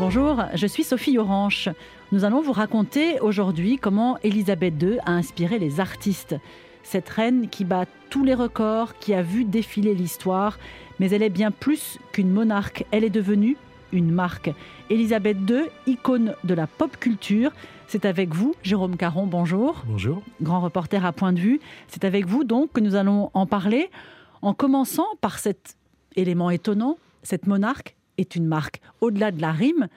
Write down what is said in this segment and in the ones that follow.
Bonjour, je suis Sophie Orange. Nous allons vous raconter aujourd'hui comment Elisabeth II a inspiré les artistes. Cette reine qui bat tous les records, qui a vu défiler l'histoire, mais elle est bien plus qu'une monarque, elle est devenue une marque. Elisabeth II, icône de la pop culture. C'est avec vous, Jérôme Caron, bonjour. Bonjour. Grand reporter à point de vue. C'est avec vous donc que nous allons en parler, en commençant par cet élément étonnant, cette monarque est une marque. Au-delà de la rime,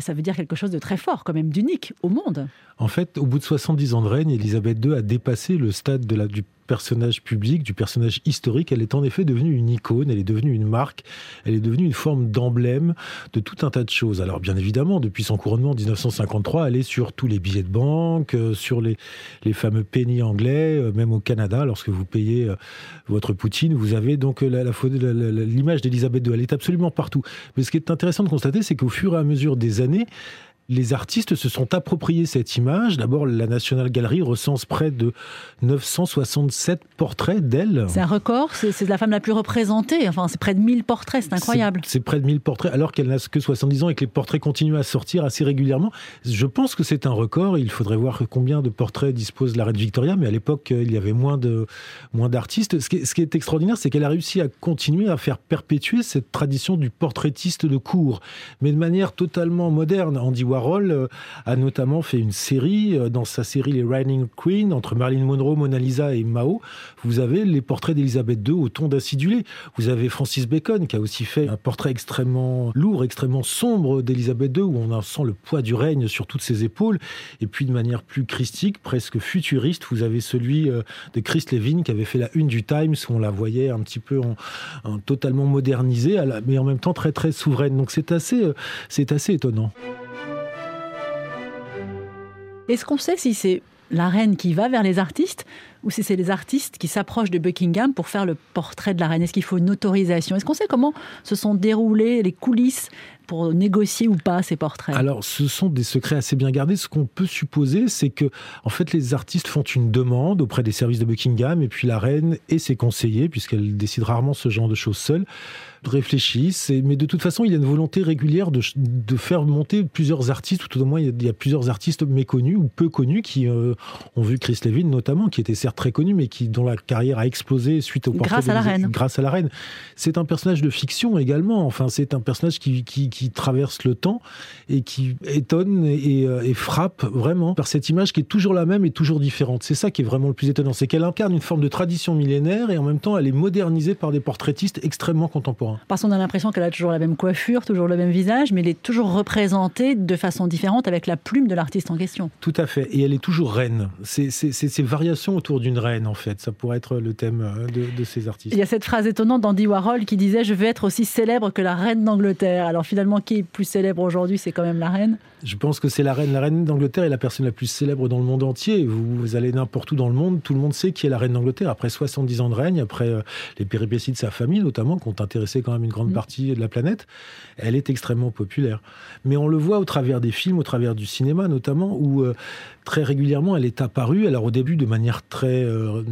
ça veut dire quelque chose de très fort, quand même d'unique au monde. En fait, au bout de 70 ans de règne, Elisabeth II a dépassé le stade de la, du personnage public, du personnage historique. Elle est en effet devenue une icône, elle est devenue une marque, elle est devenue une forme d'emblème de tout un tas de choses. Alors bien évidemment, depuis son couronnement en 1953, elle est sur tous les billets de banque, euh, sur les, les fameux pennies anglais, euh, même au Canada, lorsque vous payez euh, votre poutine, vous avez donc l'image d'Elisabeth II. Elle est absolument partout. Mais ce qui est intéressant de constater, c'est qu'au fur et à mesure des années, les artistes se sont appropriés cette image. D'abord, la National Gallery recense près de 967 portraits d'elle. C'est un record, c'est la femme la plus représentée. Enfin, c'est près de 1000 portraits, c'est incroyable. C'est près de 1000 portraits, alors qu'elle n'a que 70 ans et que les portraits continuent à sortir assez régulièrement. Je pense que c'est un record. Il faudrait voir combien de portraits dispose la reine Victoria, mais à l'époque, il y avait moins de moins d'artistes. Ce, ce, qui est extraordinaire, c'est qu'elle a réussi à continuer à faire perpétuer cette tradition du portraitiste de cour, mais de manière totalement moderne. Andy Warhol euh, a notamment fait une série, euh, dans sa série Les Reigning Queen, entre Marilyn Monroe, Mona Lisa et Mao. Vous avez les portraits d'Elisabeth II au ton d'acidulé. Vous avez Francis Bacon qui a aussi fait un portrait extrêmement lourd, extrêmement sombre d'Elisabeth II, où on sent le poids du règne sur toutes ses épaules. Et puis de manière plus christique, presque futuriste, vous avez celui euh, de Chris Levin qui avait fait la une du Times, où on la voyait un petit peu en, totalement modernisée, mais en même temps très très souveraine. Donc c'est assez, c'est assez étonnant. Est-ce qu'on sait si c'est la reine qui va vers les artistes ou si c'est les artistes qui s'approchent de Buckingham pour faire le portrait de la reine? Est-ce qu'il faut une autorisation? Est-ce qu'on sait comment se sont déroulées les coulisses pour négocier ou pas ces portraits? Alors, ce sont des secrets assez bien gardés. Ce qu'on peut supposer, c'est que, en fait, les artistes font une demande auprès des services de Buckingham et puis la reine et ses conseillers, puisqu'elle décide rarement ce genre de choses seule, réfléchissent. mais de toute façon, il y a une volonté régulière de, de faire monter plusieurs artistes, ou tout au moins, il y, a, plusieurs artistes méconnus ou peu connus qui euh, ont vu Chris Levin notamment, qui était certes très connu, mais qui dont la carrière a explosé suite au portrait grâce à la reine. Grâce à la reine. C'est un personnage de fiction également. Enfin, c'est un personnage qui, qui, qui, traverse le temps et qui étonne et, euh, et, frappe vraiment par cette image qui est toujours la même et toujours différente. C'est ça qui est vraiment le plus étonnant, c'est qu'elle incarne une forme de tradition millénaire et en même temps, elle est modernisée par des portraitistes extrêmement contemporains. Parce qu'on a l'impression qu'elle a toujours la même coiffure, toujours le même visage, mais elle est toujours représentée de façon différente avec la plume de l'artiste en question. Tout à fait. Et elle est toujours reine. C'est ces variations autour d'une reine, en fait. Ça pourrait être le thème euh, de, ces artistes. Il y a cette phrase étonnante d'Andy Warhol qui disait Je veux être aussi célèbre que la reine d'Angleterre. Alors finalement, qui est plus célèbre aujourd'hui C'est quand même la reine Je pense que c'est la reine. La reine d'Angleterre est la personne la plus célèbre dans le monde entier. Vous, allez n'importe où dans le monde, tout le monde sait qui est la reine d'Angleterre. Après 70 ans de règne, après euh, les péripéties de sa famille, notamment, qui ont intéressé quand même une grande mm. partie de la planète, elle est extrêmement populaire. Mais on le voit au travers des films, au travers du cinéma notamment, où euh, très régulièrement elle est apparue. Alors au début de manière très euh,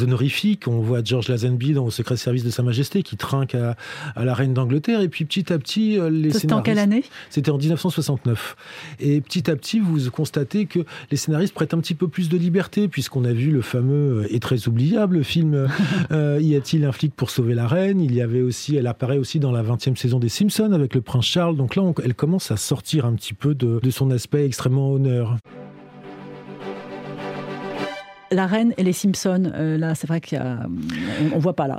honorifique, on voit George Lazenby dans Au secret service de Sa Majesté qui trinque à, la reine d'Angleterre. Et puis petit à petit, euh, les C'était en quelle année? C'était en 1969. Et petit à petit, vous constatez que les scénaristes prêtent un petit peu plus de liberté, puisqu'on a vu le fameux et très oubliable film Y a-t-il un flic pour sauver la reine? Il y avait aussi, elle apparaît aussi dans la 20e saison des Simpsons avec le prince Charles. Donc là, elle commence à sortir un petit peu de, de son aspect extrêmement honneur la reine et les Simpsons, euh, là, c'est vrai qu'on on, voit pas là.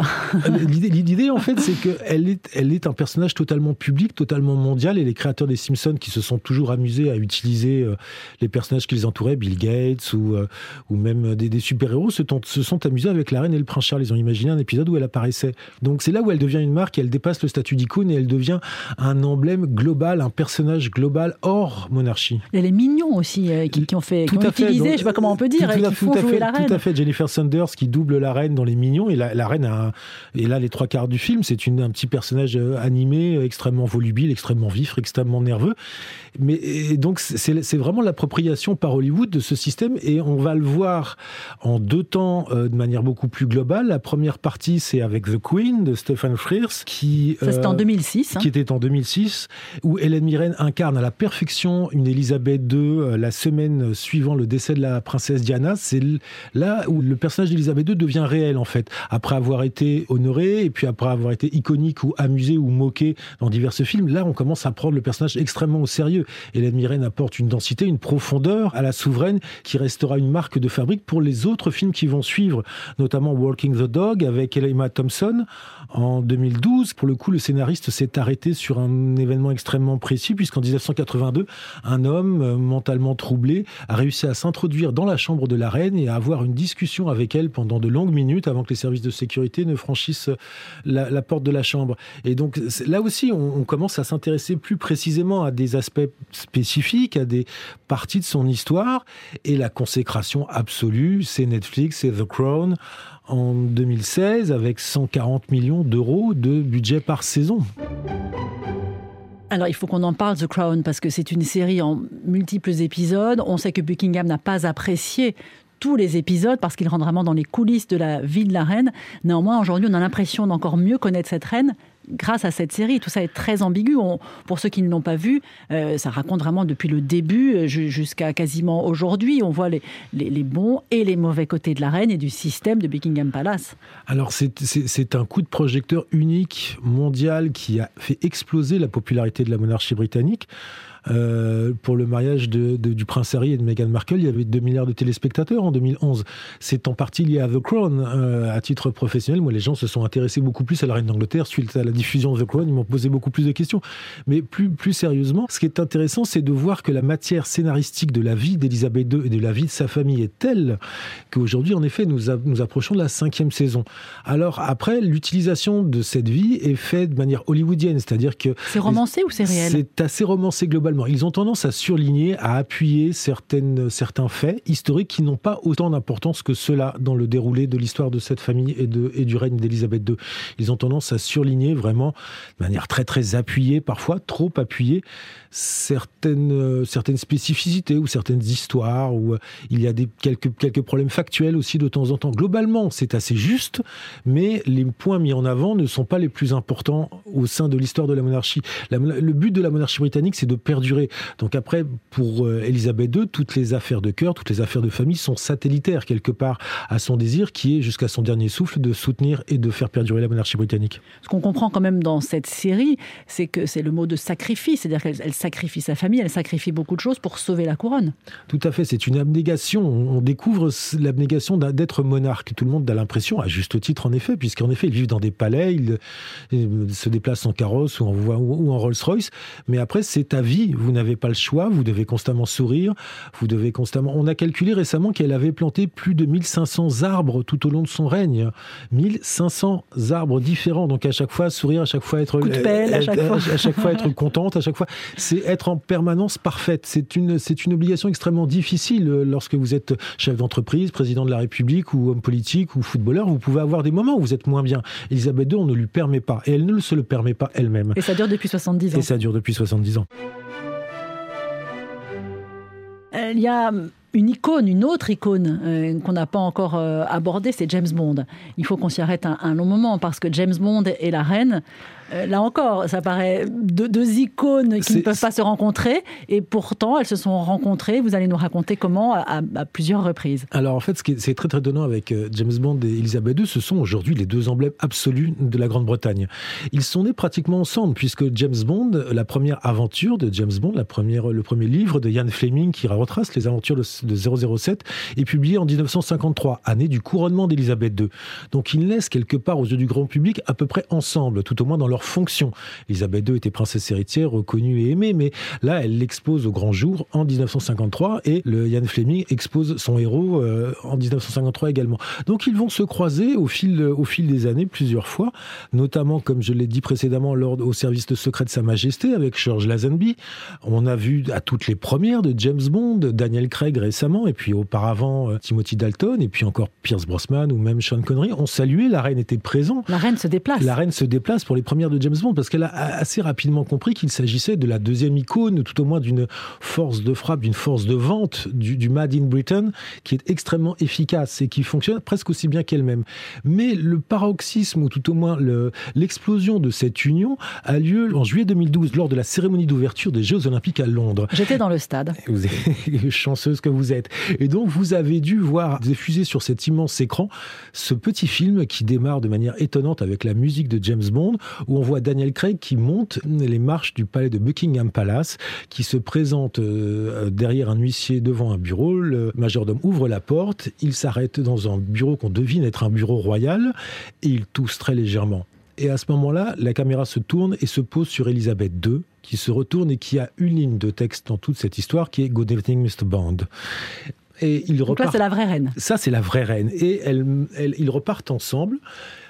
L'idée, en fait, c'est qu'elle est, elle est un personnage totalement public, totalement mondial, et les créateurs des Simpsons qui se sont toujours amusés à utiliser euh, les personnages qui les entouraient, Bill Gates ou, euh, ou même des, super-héros, se, se, sont amusés avec la reine et le prince Charles. Ils ont imaginé un épisode où elle apparaissait. Donc c'est là où elle devient une marque, et elle dépasse le statut d'icône et elle devient un emblème global, un personnage global hors monarchie. A les mignons aussi qui, ont fait, qui ont utilisé, je sais pas comment on peut dire, et qui font jouer la reine. Tout à fait, Jennifer Saunders qui double la reine dans Les Mignons. Et la, reine a et là les trois quarts du film, c'est un petit personnage euh, animé, extrêmement volubile, extrêmement vif, extrêmement nerveux. Mais donc c'est vraiment l'appropriation par Hollywood de ce système et on va le voir en deux temps euh, de manière beaucoup plus globale. La première partie, c'est avec The Queen de Stephen Frears, qui ça c'était en 2006, euh, qui était en 2006, où Hélène Mirren incarne à la perfection une Elisabeth II euh, la semaine suivant le décès de la princesse Diana. C'est là où le personnage d'Elisabeth II devient réel en fait, après avoir été honoré et puis après avoir été iconique ou amusé ou moqué dans divers films. Là, on commence à prendre le personnage extrêmement au sérieux. Hélène Mirren apporte une densité, une profondeur à la souveraine qui restera une marque de fabrique pour les autres films qui vont suivre, notamment Walking the Dog avec Emma Thompson en 2012. Pour le coup, le scénariste s'est arrêté sur un événement extrêmement précis puisqu'en 1982, un homme euh, mentalement troublé a réussi à s'introduire dans la chambre de la reine et à avoir une discussion avec elle pendant de longues minutes avant que les services de sécurité ne franchissent la, porte de la chambre. Et donc là aussi, on, on commence à s'intéresser plus précisément à des aspects spécifiques, à des parties de son histoire. Et la consécration absolue, c'est Netflix, c'est The Crown en 2016 avec 140 millions d'euros de budget par saison. Alors, il faut qu'on en parle, The Crown, parce que c'est une série en multiples épisodes. On sait que Buckingham n'a pas apprécié tous les épisodes parce qu'il rentre vraiment dans les coulisses de la vie de la reine. Néanmoins, aujourd'hui, on a l'impression d'encore mieux connaître cette reine grâce à cette série. Tout ça est très ambigu. pour ceux qui ne l'ont pas vu, euh, ça raconte vraiment depuis le début euh, jusqu'à quasiment aujourd'hui. On voit les, les, bons et les mauvais côtés de la reine et du système de Buckingham Palace. Alors c'est un coup de projecteur unique mondial qui a fait exploser la popularité de la monarchie britannique. Euh, pour le mariage de, du prince Harry et de Meghan Markle, il y avait 2 milliards de téléspectateurs en 2011. C'est en partie lié à The Crown. Euh, à titre professionnel, moi, les gens se sont intéressés beaucoup plus à la reine d'Angleterre suite à la diffusion de The Crown. Ils m'ont posé beaucoup plus de questions. Mais plus, plus sérieusement, ce qui est intéressant, c'est de voir que la matière scénaristique de la vie d'Elisabeth II et de la vie de sa famille est telle qu'aujourd'hui, en effet, nous, nous approchons de la cinquième saison. Alors après, l'utilisation de cette vie est faite de manière hollywoodienne, c'est-à-dire que... C'est romancé ou c'est réel? C'est assez romancé globalement ils ont tendance à surligner, à appuyer certaines, certains faits historiques qui n'ont pas autant d'importance que cela dans le déroulé de l'histoire de cette famille et, du règne d'Élisabeth II. Ils ont tendance à surligner vraiment de manière très très appuyée, parfois trop appuyée, certaines, certaines spécificités ou certaines histoires où euh, il y a quelques, problèmes factuels aussi de temps en temps. Globalement, c'est assez juste, mais les points mis en avant ne sont pas les plus importants au sein de l'histoire de la monarchie. le but de la monarchie britannique, c'est de perdre donc après, pour euh, Elisabeth II, toutes les affaires de cœur, toutes les affaires de famille sont satellitaires quelque part à son désir qui est jusqu'à son dernier souffle de soutenir et de faire perdurer la monarchie britannique. Ce qu'on comprend quand même dans cette série, c'est que c'est le mot de sacrifice, c'est-à-dire qu'elle sacrifie sa famille, elle sacrifie beaucoup de choses pour sauver la couronne. Tout à fait, c'est une abnégation. On découvre l'abnégation d'être monarque. Tout le monde a l'impression, à juste titre en effet, puisqu'en effet, ils vivent dans des palais, ils, se déplacent en carrosse ou en, ou en Rolls-Royce, mais après, c'est ta vie vous n'avez pas le choix, vous devez constamment sourire, vous devez constamment... On a calculé récemment qu'elle avait planté plus de 1500 arbres tout au long de son règne. 1500 arbres différents, donc à chaque fois sourire, à chaque fois être... à, chaque fois. à chaque fois être contente, à chaque fois... C'est être en permanence parfaite. C'est une, c'est une obligation extrêmement difficile lorsque vous êtes chef d'entreprise, président de la République ou homme politique ou footballeur. Vous pouvez avoir des moments où vous êtes moins bien. Elisabeth II, on ne lui permet pas. Et elle ne se le permet pas elle-même. Et ça dure depuis 70 ans. Et ça dure depuis 70 ans. Il y a une icône, une autre icône euh, qu'on n'a pas encore euh, abordée, c'est James Bond. Il faut qu'on s'y arrête un, long moment parce que James Bond et la reine, euh, là encore, ça paraît deux, icônes qui ne peuvent pas se rencontrer et pourtant elles se sont rencontrées. Vous allez nous raconter comment à, plusieurs reprises. Alors en fait, ce qui est, très très étonnant avec James Bond et Elisabeth II, ce sont aujourd'hui les deux emblèmes absolus de la Grande-Bretagne. Ils sont nés pratiquement ensemble puisque James Bond, la première aventure de James Bond, la première, le premier livre de Ian Fleming qui retrace les aventures de de 007 est publié en 1953, année du couronnement d'Elisabeth II. Donc ils naissent quelque part aux yeux du grand public à peu près ensemble, tout au moins dans leur fonction. Elisabeth II était princesse héritière, reconnue et aimée, mais là elle l'expose au grand jour en 1953 et le Ian Fleming expose son héros euh, en 1953 également. Donc ils vont se croiser au fil, au fil des années plusieurs fois, notamment comme je l'ai dit précédemment lors au service de secret de Sa Majesté avec George Lazenby. On a vu à toutes les premières de James Bond, Daniel Craig récemment, et puis auparavant euh, Timothy Dalton, et puis encore Pierce Brosnan ou même Sean Connery ont salué. La reine était présente. La reine se déplace. La reine se déplace pour les premières de James Bond parce qu'elle a assez rapidement compris qu'il s'agissait de la deuxième icône, tout au moins d'une force de frappe, d'une force de vente du, du Mad in Britain qui est extrêmement efficace et qui fonctionne presque aussi bien qu'elle-même. Mais le paroxysme, ou tout au moins l'explosion de cette union, a lieu en juillet 2012 lors de la cérémonie d'ouverture des Jeux Olympiques à Londres. J'étais dans le stade. Vous êtes chanceuse que vous êtes. Et donc, vous avez dû voir diffuser sur cet immense écran ce petit film qui démarre de manière étonnante avec la musique de James Bond, où on voit Daniel Craig qui monte les marches du palais de Buckingham Palace, qui se présente euh, derrière un huissier devant un bureau. Le majordome ouvre la porte, il s'arrête dans un bureau qu'on devine être un bureau royal, et il tousse très légèrement. Et à ce moment-là, la caméra se tourne et se pose sur Elisabeth II, qui se retourne et qui a une ligne de texte dans toute cette histoire qui est Good evening, Mr. Bond. Et ils Donc là, c'est la vraie reine. Ça, c'est la vraie reine. Et ils repartent ensemble.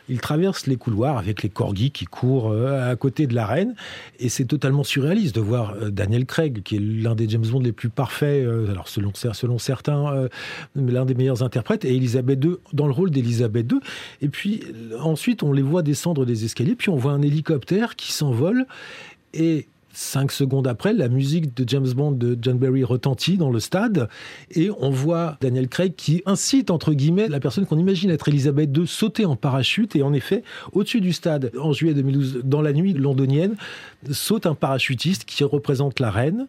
Ils traversent les couloirs avec les corgis qui courent euh, à côté de la reine. Et c'est totalement surréaliste de voir euh, Daniel Craig, qui est l'un des James Bond les plus parfaits, euh, alors selon, selon certains, l'un des meilleurs interprètes, et Elisabeth II dans le rôle d'Elisabeth II. Et puis ensuite, on les voit descendre des escaliers, puis on voit un hélicoptère qui s'envole. Et Cinq secondes après, la musique de James Bond de John Barry retentit dans le stade et on voit Daniel Craig qui incite, entre guillemets, la personne qu'on imagine être Elisabeth II sauter en parachute et en effet, au-dessus du stade, en juillet 2012, dans la nuit londonienne, saute un parachutiste qui représente la reine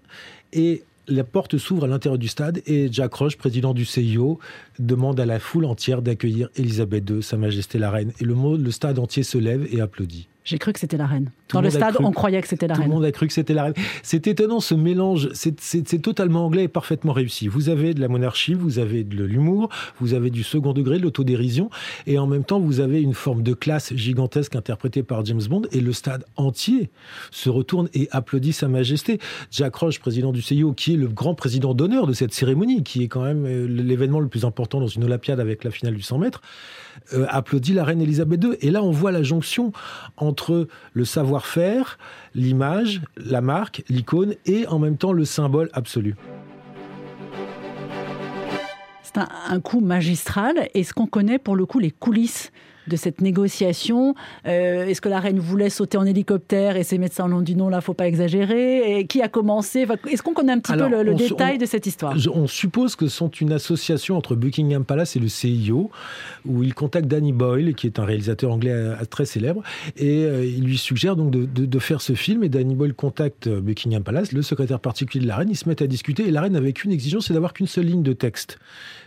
et la porte s'ouvre à l'intérieur du stade et Jack Roche, président du CIO, demande à la foule entière d'accueillir Elisabeth II, Sa Majesté la Reine. Et le, le stade entier se lève et applaudit. J'ai cru que c'était la reine. Dans le, stade, on croyait que c'était la reine. Tout le monde a cru que c'était la reine. C'est étonnant ce mélange. C'est totalement anglais et parfaitement réussi. Vous avez de la monarchie, vous avez de l'humour, vous avez du second degré, de l'autodérision, et en même temps, vous avez une forme de classe gigantesque interprétée par James Bond, et le stade entier se retourne et applaudit Sa Majesté. Jack Roche, président du CIO, qui est le grand président d'honneur de cette cérémonie, qui est quand même euh, l'événement le plus important dans une Olympiade avec la finale du 100 mètres, euh, applaudit la reine Elisabeth II. Et là, on voit la jonction entre le savoir-faire, l'image, la marque, l'icône et en même temps le symbole absolu. C'est un, coup magistral. Est-ce qu'on connaît pour le coup les coulisses de cette négociation euh, Est-ce que la reine voulait sauter en hélicoptère et ses médecins l'ont dit non, là, faut pas exagérer et Qui a commencé? Est-ce qu'on connaît un petit peu le, détail de cette histoire? On suppose que sont une association entre Buckingham Palace et le CIO, où il contacte Danny Boyle, qui est un réalisateur anglais euh, très célèbre, et euh, il lui suggère donc de, faire ce film. Et Danny Boyle contacte Buckingham Palace, le secrétaire particulier de la reine. Ils se mettent à discuter et la reine n'avait qu'une exigence, c'est d'avoir qu'une seule ligne de texte.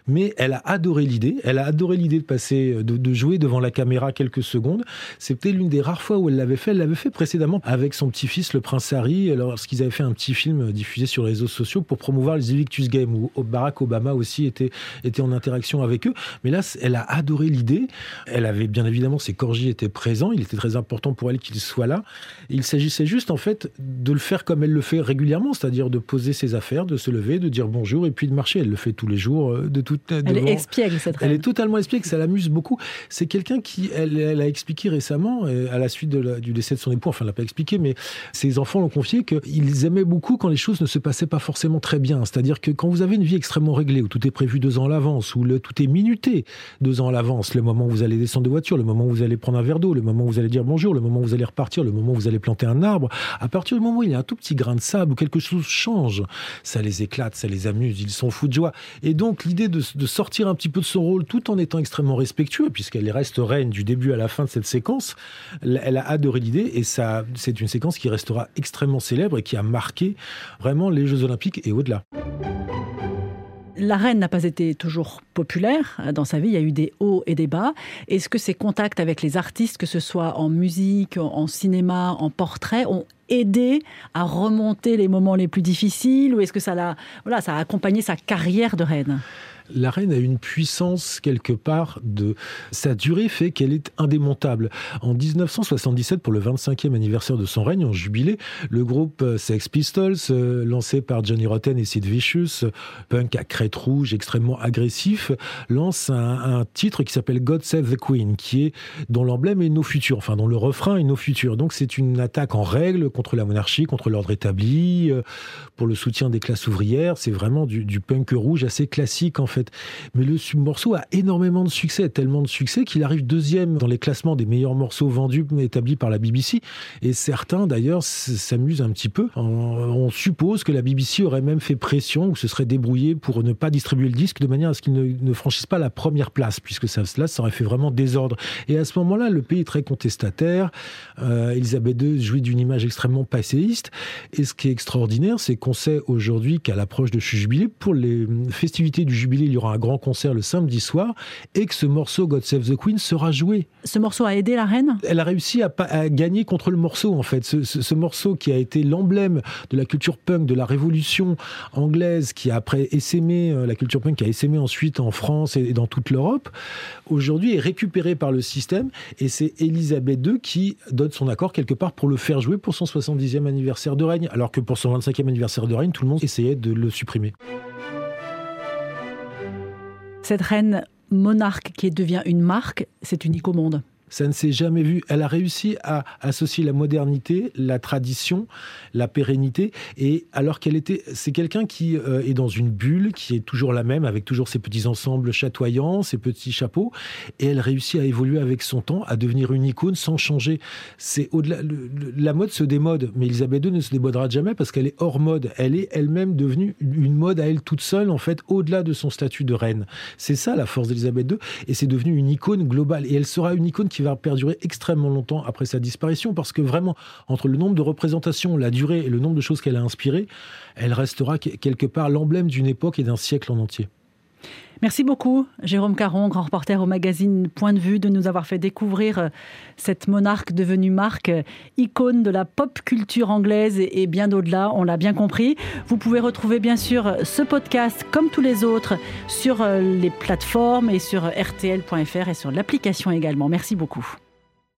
Mais elle a adoré l'idée. Elle a adoré l'idée de passer, de, de jouer devant la caméra quelques secondes. C'était l'une des rares fois où elle l'avait fait. Elle l'avait fait précédemment avec son petit-fils, le prince Harry, lorsqu'ils avaient fait un petit film diffusé sur les réseaux sociaux pour promouvoir les Invictus Games, où Barack Obama aussi était, était en interaction avec eux. Mais là, elle a adoré l'idée. Elle avait bien évidemment, ses corgis étaient présents. Il était très important pour elle qu'il soit là. Il s'agissait juste, en fait, de le faire comme elle le fait régulièrement, c'est-à-dire de poser ses affaires, de se lever, de dire bonjour et puis de marcher. Elle le fait tous les jours, euh, de toute. Elle est espiègle, cette Elle est totalement espiègle, ça l'amuse beaucoup. C'est quelqu'un elle, a expliqué récemment, à la suite du décès de son époux, enfin, elle l'a pas expliqué, mais ses enfants l'ont confié qu'ils aimaient beaucoup quand les choses ne se passaient pas forcément très bien. C'est-à-dire que quand vous avez une vie extrêmement réglée, où tout est prévu deux ans à l'avance, où tout est minuté deux ans à l'avance, le moment où vous allez descendre de voiture, le moment où vous allez prendre un verre d'eau, le moment où vous allez dire bonjour, le moment où vous allez repartir, le moment où vous allez planter un arbre, à partir du moment où il y a un tout petit grain de sable, où quelque chose change, ça les éclate, ça les amuse, ils sont fous de joie. Et donc l'idée de, de sortir un petit peu de son rôle tout en étant extrêmement respectueux, puisqu'elle reste reine du début à la fin de cette séquence, elle a adoré l'idée et ça, c'est une séquence qui restera extrêmement célèbre et qui a marqué vraiment les Jeux Olympiques et au-delà. La reine n'a pas été toujours populaire dans sa vie, il y a eu des hauts et des bas. Est-ce que ses contacts avec les artistes, que ce soit en musique, en cinéma, en portrait, ont aidé à remonter les moments les plus difficiles ou est-ce que ça, a, voilà, ça a accompagné sa carrière de reine? La reine a une puissance quelque part de sa durée fait qu'elle est indémontable. En 1977, pour le 25e anniversaire de son règne, en jubilé, le groupe Sex Pistols, euh, lancé par Johnny Rotten et Sid Vicious, punk à crête rouge, extrêmement agressif, lance un, titre qui s'appelle God Save the Queen, qui est dont l'emblème est nos futurs, enfin dont le refrain est nos futurs. Donc c'est une attaque en règle contre la monarchie, contre l'ordre établi, euh, pour le soutien des classes ouvrières. C'est vraiment du, du punk rouge assez classique en fait. Mais le morceau a énormément de succès, tellement de succès qu'il arrive deuxième dans les classements des meilleurs morceaux vendus établis par la BBC. Et certains, d'ailleurs, s'amusent un petit peu. On suppose que la BBC aurait même fait pression ou se serait débrouillé pour ne pas distribuer le disque de manière à ce qu'il ne, franchisse pas la première place, puisque cela, ça aurait fait vraiment désordre. Et à ce moment-là, le pays est très contestataire. Euh, Elisabeth II jouit d'une image extrêmement passéiste. Et ce qui est extraordinaire, c'est qu'on sait aujourd'hui qu'à l'approche de ce jubilé, pour les festivités du jubilé, il y aura un grand concert le samedi soir et que ce morceau God Save the Queen sera joué. Ce morceau a aidé la reine? Elle a réussi à, gagner contre le morceau en fait. Ce, morceau qui a été l'emblème de la culture punk, de la révolution anglaise, qui a après essaimé, euh, la culture punk qui a essaimé ensuite en France et dans toute l'Europe, aujourd'hui est récupéré par le système et c'est Elisabeth II qui donne son accord quelque part pour le faire jouer pour son 70e anniversaire de règne, alors que pour son 25e anniversaire de règne, tout le monde essayait de le supprimer. Cette reine monarque qui devient une marque, c'est unique au monde. Ça ne s'est jamais vu. Elle a réussi à associer la modernité, la tradition, la pérennité. Et alors qu'elle était, c'est quelqu'un qui euh, est dans une bulle, qui est toujours la même, avec toujours ses petits ensembles chatoyants, ses petits chapeaux. Et elle réussit à évoluer avec son temps, à devenir une icône sans changer. C'est au-delà. La mode se démode, mais Elisabeth II ne se démodera jamais parce qu'elle est hors mode. Elle est elle-même devenue une mode à elle toute seule, en fait, au-delà de son statut de reine. C'est ça la force d'Elisabeth II. Et c'est devenu une icône globale. Et elle sera une icône qui qui va perdurer extrêmement longtemps après sa disparition, parce que vraiment, entre le nombre de représentations, la durée et le nombre de choses qu'elle a inspirées, elle restera quelque part l'emblème d'une époque et d'un siècle en entier. Merci beaucoup, Jérôme Caron, grand reporter au magazine Point de vue, de nous avoir fait découvrir euh, cette monarque devenue marque, euh, icône de la pop culture anglaise et bien au-delà, on l'a bien compris. Vous pouvez retrouver bien sûr ce podcast, comme tous les autres, sur euh, les plateformes et sur rtl.fr et sur l'application également. Merci beaucoup.